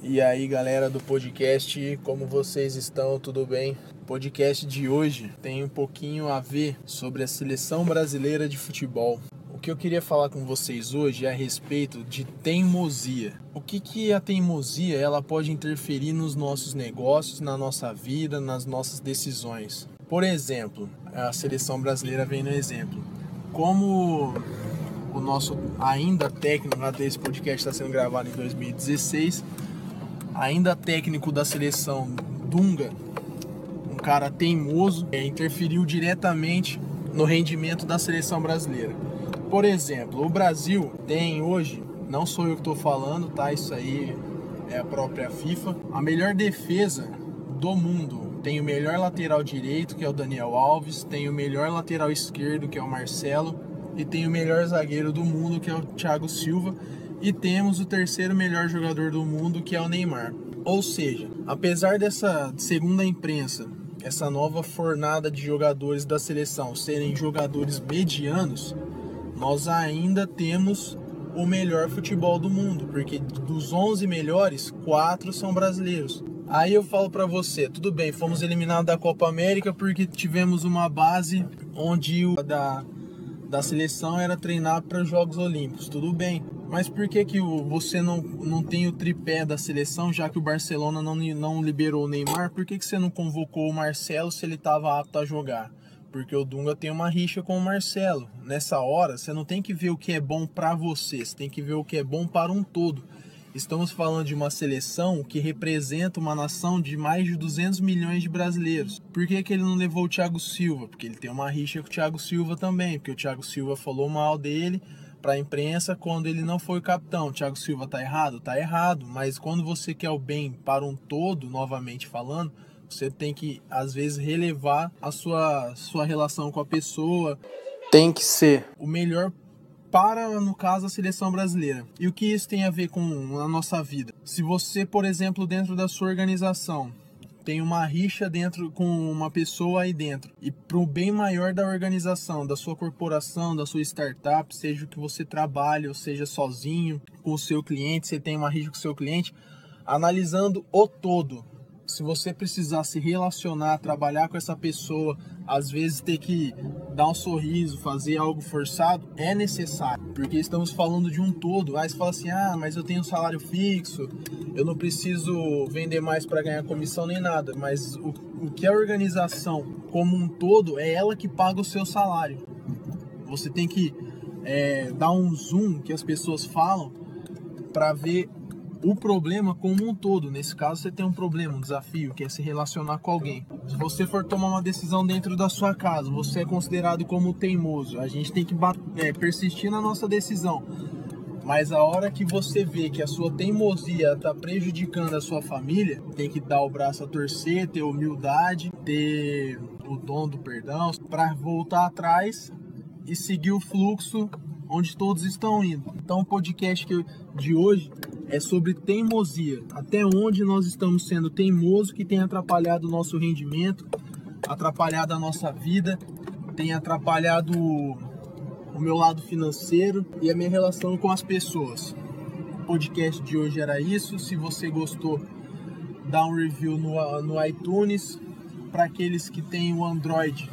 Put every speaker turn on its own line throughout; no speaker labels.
E aí, galera do podcast, como vocês estão? Tudo bem? O podcast de hoje tem um pouquinho a ver sobre a seleção brasileira de futebol. O que eu queria falar com vocês hoje é a respeito de teimosia. O que, que a teimosia ela pode interferir nos nossos negócios, na nossa vida, nas nossas decisões? Por exemplo, a seleção brasileira vem no exemplo. Como o nosso ainda técnico, até esse podcast está sendo gravado em 2016, ainda técnico da seleção Dunga, um cara teimoso, é, interferiu diretamente no rendimento da seleção brasileira. Por exemplo, o Brasil tem hoje, não sou eu que estou falando, tá? Isso aí é a própria FIFA, a melhor defesa do mundo. Tem o melhor lateral direito, que é o Daniel Alves, tem o melhor lateral esquerdo, que é o Marcelo, e tem o melhor zagueiro do mundo, que é o Thiago Silva, e temos o terceiro melhor jogador do mundo, que é o Neymar. Ou seja, apesar dessa segunda imprensa, essa nova fornada de jogadores da seleção serem jogadores medianos, nós ainda temos o melhor futebol do mundo, porque dos 11 melhores, quatro são brasileiros. Aí eu falo para você, tudo bem, fomos eliminados da Copa América porque tivemos uma base onde o da, da seleção era treinar para os Jogos Olímpicos, tudo bem. Mas por que, que você não, não tem o tripé da seleção, já que o Barcelona não, não liberou o Neymar? Por que, que você não convocou o Marcelo se ele estava apto a jogar? Porque o Dunga tem uma rixa com o Marcelo. Nessa hora, você não tem que ver o que é bom para você, você tem que ver o que é bom para um todo. Estamos falando de uma seleção que representa uma nação de mais de 200 milhões de brasileiros. Por que, que ele não levou o Thiago Silva? Porque ele tem uma rixa com o Thiago Silva também, porque o Thiago Silva falou mal dele para a imprensa quando ele não foi o capitão. Thiago Silva tá errado? Tá errado, mas quando você quer o bem para um todo, novamente falando, você tem que às vezes relevar a sua sua relação com a pessoa, tem que ser o melhor para, no caso, a seleção brasileira. E o que isso tem a ver com a nossa vida? Se você, por exemplo, dentro da sua organização, tem uma rixa dentro com uma pessoa aí dentro. E para o bem maior da organização, da sua corporação, da sua startup, seja o que você trabalha, ou seja sozinho, com o seu cliente, você tem uma rixa com o seu cliente, analisando o todo, se você precisar se relacionar, trabalhar com essa pessoa, às vezes ter que dar um sorriso, fazer algo forçado, é necessário, porque estamos falando de um todo. Aí você fala assim: ah, mas eu tenho um salário fixo, eu não preciso vender mais para ganhar comissão nem nada. Mas o, o que a organização como um todo é ela que paga o seu salário. Você tem que é, dar um zoom que as pessoas falam para ver o problema como um todo. Nesse caso, você tem um problema, um desafio, que é se relacionar com alguém. Se você for tomar uma decisão dentro da sua casa, você é considerado como teimoso. A gente tem que é, persistir na nossa decisão. Mas a hora que você vê que a sua teimosia está prejudicando a sua família, tem que dar o braço a torcer, ter humildade, ter o dom do perdão, para voltar atrás e seguir o fluxo onde todos estão indo. Então, o podcast de hoje é sobre teimosia. Até onde nós estamos sendo teimosos que tem atrapalhado o nosso rendimento, atrapalhado a nossa vida, tem atrapalhado o meu lado financeiro e a minha relação com as pessoas. O podcast de hoje era isso. Se você gostou, dá um review no, no iTunes. Para aqueles que têm o Android,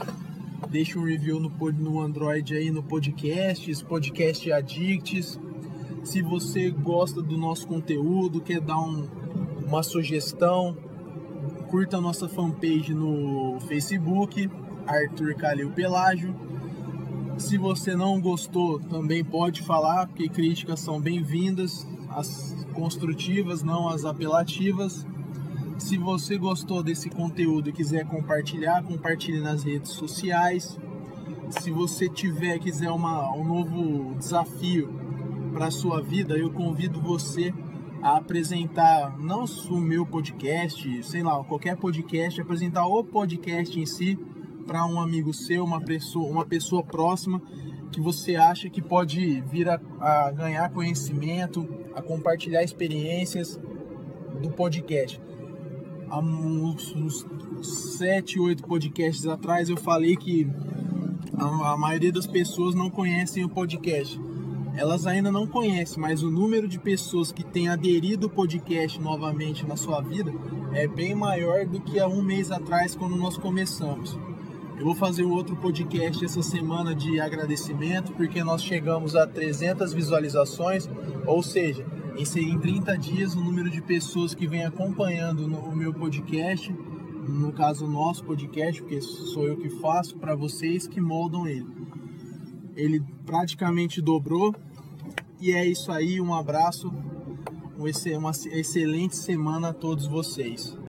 deixa um review no, no Android aí no podcast, podcast Addicts se você gosta do nosso conteúdo, quer dar um, uma sugestão, curta a nossa fanpage no Facebook, Arthur Calil Pelágio. Se você não gostou, também pode falar, porque críticas são bem-vindas, as construtivas, não as apelativas. Se você gostou desse conteúdo e quiser compartilhar, compartilhe nas redes sociais. Se você tiver quiser uma, um novo desafio para a sua vida, eu convido você a apresentar não o meu podcast, sei lá, qualquer podcast, apresentar o podcast em si para um amigo seu, uma pessoa, uma pessoa próxima que você acha que pode vir a, a ganhar conhecimento, a compartilhar experiências do podcast. Há uns, uns 7, 8 podcasts atrás eu falei que a, a maioria das pessoas não conhecem o podcast elas ainda não conhecem, mas o número de pessoas que têm aderido o podcast novamente na sua vida é bem maior do que há um mês atrás, quando nós começamos. Eu vou fazer outro podcast essa semana de agradecimento, porque nós chegamos a 300 visualizações, ou seja, em 30 dias o número de pessoas que vem acompanhando o meu podcast, no caso o nosso podcast, porque sou eu que faço, para vocês que moldam ele. Ele praticamente dobrou. E é isso aí, um abraço, uma excelente semana a todos vocês.